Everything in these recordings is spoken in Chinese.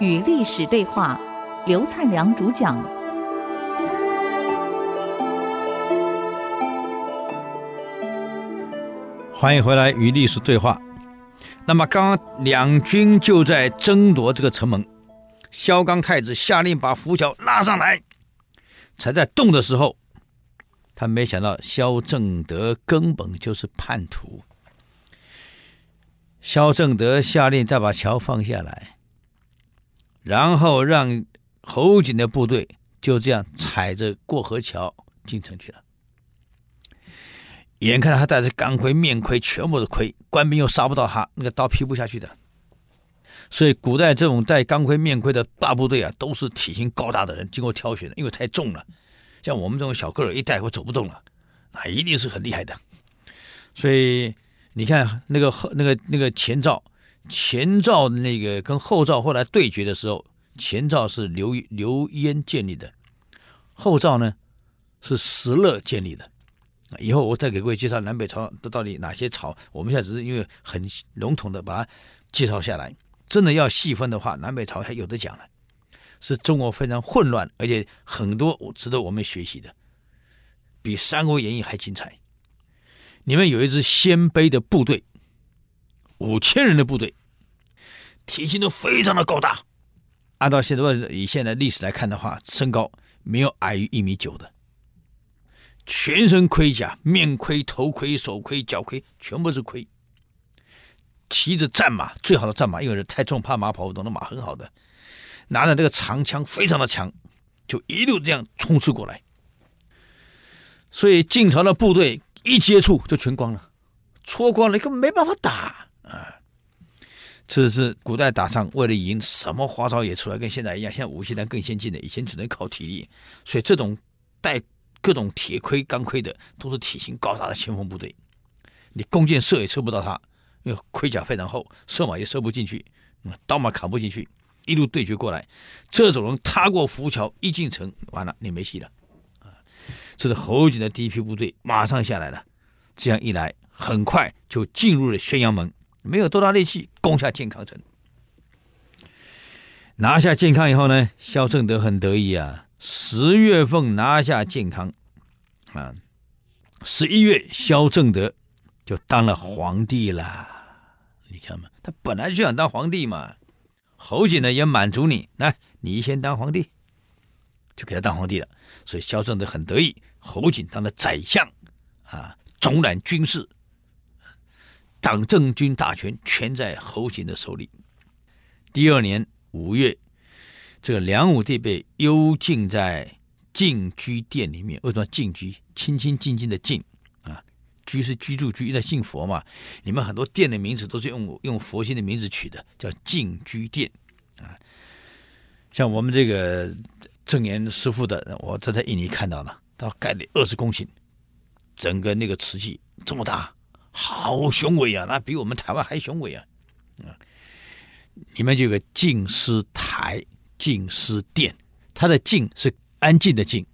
与历史对话，刘灿良主讲。欢迎回来与历史对话。那么，刚刚两军就在争夺这个城门，萧纲太子下令把浮桥拉上来，才在动的时候，他没想到萧正德根本就是叛徒。萧正德下令再把桥放下来。然后让侯景的部队就这样踩着过河桥进城去了。眼看他带着钢盔、面盔，全部是盔，官兵又杀不到他，那个刀劈不下去的。所以古代这种带钢盔、面盔的大部队啊，都是体型高大的人，经过挑选的，因为太重了。像我们这种小个儿一带，我走不动了，那一定是很厉害的。所以你看那个后那个那个前赵。前赵那个跟后赵后来对决的时候，前赵是刘刘焉建立的，后赵呢是石勒建立的。以后我再给各位介绍南北朝的到底哪些朝，我们现在只是因为很笼统的把它介绍下来。真的要细分的话，南北朝还有得讲了，是中国非常混乱，而且很多值得我们学习的，比《三国演义》还精彩。你们有一支鲜卑的部队。五千人的部队，体型都非常的高大。按照现在以现在历史来看的话，身高没有矮于一米九的，全身盔甲，面盔、头盔、手盔、脚盔，全部是盔。骑着战马，最好的战马，因为人太重，怕马跑不动的马，很好的。拿着那个长枪，非常的强，就一路这样冲刺过来。所以晋朝的部队一接触就全光了，戳光了，根本没办法打。啊，这是古代打仗为了赢，什么花招也出来，跟现在一样。现在武器弹更先进的，以前只能靠体力，所以这种带各种铁盔、钢盔的，都是体型高大的前锋部队。你弓箭射也射不到他，因为盔甲非常厚，射马也射不进去，刀马砍不进去。一路对决过来，这种人踏过浮桥一进城，完了你没戏了。啊，这是侯景的第一批部队马上下来了，这样一来，很快就进入了宣阳门。没有多大力气，攻下建康城，拿下健康以后呢，萧正德很得意啊。十月份拿下健康，啊，十一月萧正德就当了皇帝了。你看嘛，他本来就想当皇帝嘛。侯景呢也满足你，来，你先当皇帝，就给他当皇帝了。所以萧正德很得意，侯景当了宰相，啊，总揽军事。党政军大权全在侯景的手里。第二年五月，这个梁武帝被幽禁在禁居殿里面。为什么禁居？清清静静的静，居是居住居，因为姓佛嘛。你们很多殿的名字都是用用佛心的名字取的，叫静居殿啊。像我们这个证严师傅的，我这在印尼看到了，他盖了二十公顷，整个那个瓷器这么大。好雄伟啊！那比我们台湾还雄伟啊！啊，里面就有个净思台、净思殿，它的净是安静的静，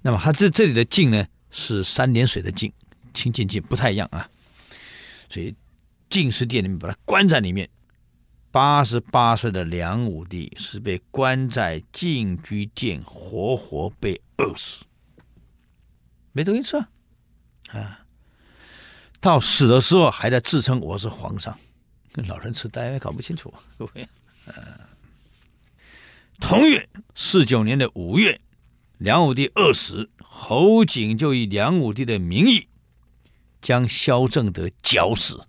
那么它这这里的静呢是三点水的静，清静静不太一样啊。所以静思殿里面把它关在里面，八十八岁的梁武帝是被关在禁居殿，活活被饿死，没东西吃啊！啊。到死的时候还在自称我是皇上，跟老人痴呆搞不清楚。各位，呃，同月四九年的五月，梁武帝饿死，侯景就以梁武帝的名义将萧正德绞死。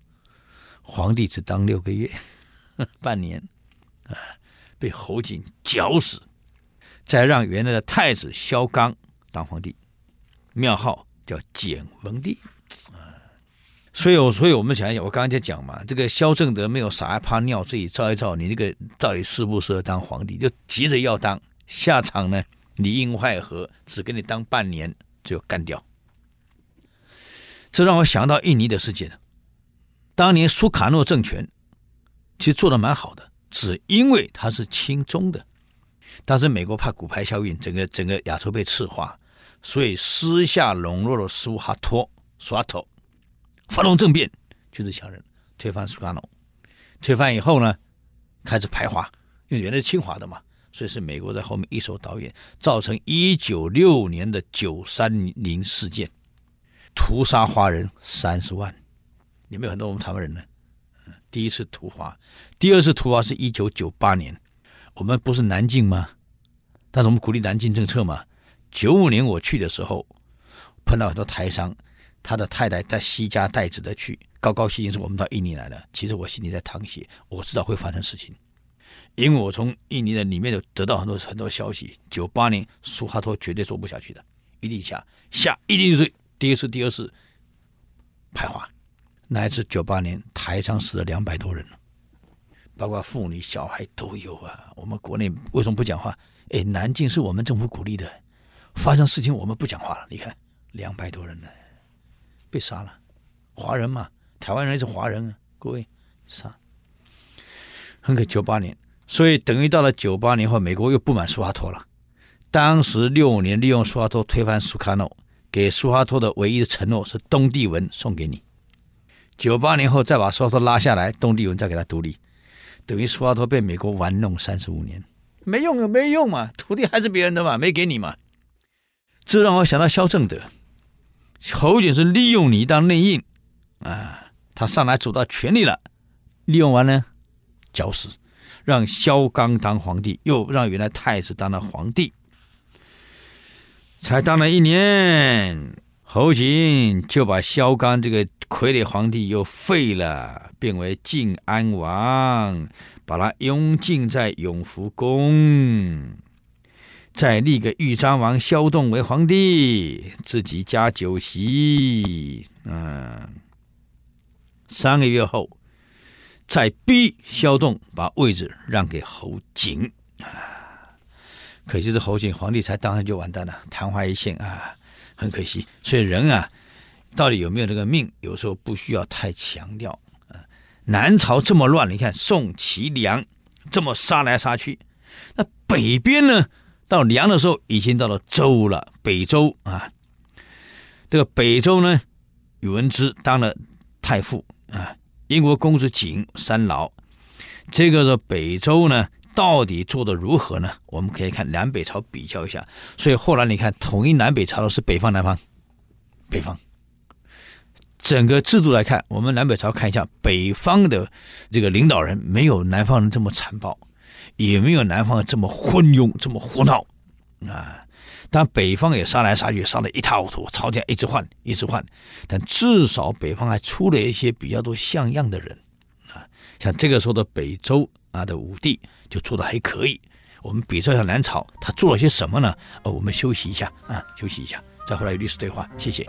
皇帝只当六个月，半年，啊，被侯景绞死，再让原来的太子萧纲当皇帝，庙号叫简文帝。所以，我所以我们想一想，我刚刚在讲嘛，这个萧正德没有撒一泡尿，自己照一照，你那个到底适不适合当皇帝，就急着要当，下场呢，里应外合，只给你当半年就干掉。这让我想到印尼的事件，当年苏卡诺政权其实做的蛮好的，只因为他是亲中的，当时美国怕骨牌效应，整个整个亚洲被赤化，所以私下笼络了苏哈托、苏哈托。发动政变，军事强人推翻苏卡诺，推翻以后呢，开始排华，因为原来是亲华的嘛，所以是美国在后面一手导演，造成一九六年的九三零事件，屠杀华人三十万，里面有很多我们台湾人呢。第一次屠华，第二次屠华是一九九八年，我们不是南进吗？但是我们鼓励南进政策嘛。九五年我去的时候，碰到很多台商，他的太太在西家带子的去，高高兴兴是我们到印尼来的。其实我心里在淌血，我知道会发生事情，因为我从印尼的里面有得到很多很多消息。九八年苏哈托绝对做不下去的，一定下下，一定就是第一次、第二次排华。那一次九八年台商死了两百多人，包括妇女小孩都有啊。我们国内为什么不讲话？哎，南京是我们政府鼓励的。发生事情我们不讲话了，你看两百多人呢，被杀了，华人嘛，台湾人是华人啊，各位杀，很可九八年，所以等于到了九八年后，美国又不满苏哈托了。当时六五年利用苏哈托推翻苏卡诺，给苏哈托的唯一的承诺是东帝汶送给你。九八年后再把苏哈托拉下来，东帝汶再给他独立，等于苏哈托被美国玩弄三十五年，没用啊，没用嘛，土地还是别人的嘛，没给你嘛。这让我想到萧正德，侯景是利用你当内应，啊，他上来走到权力了，利用完呢，绞死，让萧纲当皇帝，又让原来太子当了皇帝，才当了一年，侯景就把萧纲这个傀儡皇帝又废了，变为晋安王，把他拥禁在永福宫。再立个豫章王萧栋为皇帝，自己加酒席。嗯，三个月后，再逼萧栋把位置让给侯景。可惜这侯景皇帝才当上就完蛋了，昙花一现啊，很可惜。所以人啊，到底有没有这个命，有时候不需要太强调。啊，南朝这么乱，你看宋齐梁这么杀来杀去，那北边呢？到梁的时候，已经到了周了，北周啊。这个北周呢，宇文支当了太傅啊。英国公子景三老，这个是北周呢，到底做得如何呢？我们可以看南北朝比较一下。所以后来你看，统一南北朝的是北方南方，北方。整个制度来看，我们南北朝看一下，北方的这个领导人没有南方人这么残暴。也没有南方这么昏庸，这么胡闹啊！但北方也杀来杀去，杀得一塌糊涂，朝廷一直换，一直换。但至少北方还出了一些比较多像样的人，像这个时候的北周啊的武帝就做的还可以。我们比较一下南朝，他做了些什么呢？哦，我们休息一下啊，休息一下，再回来与历史对话，谢谢。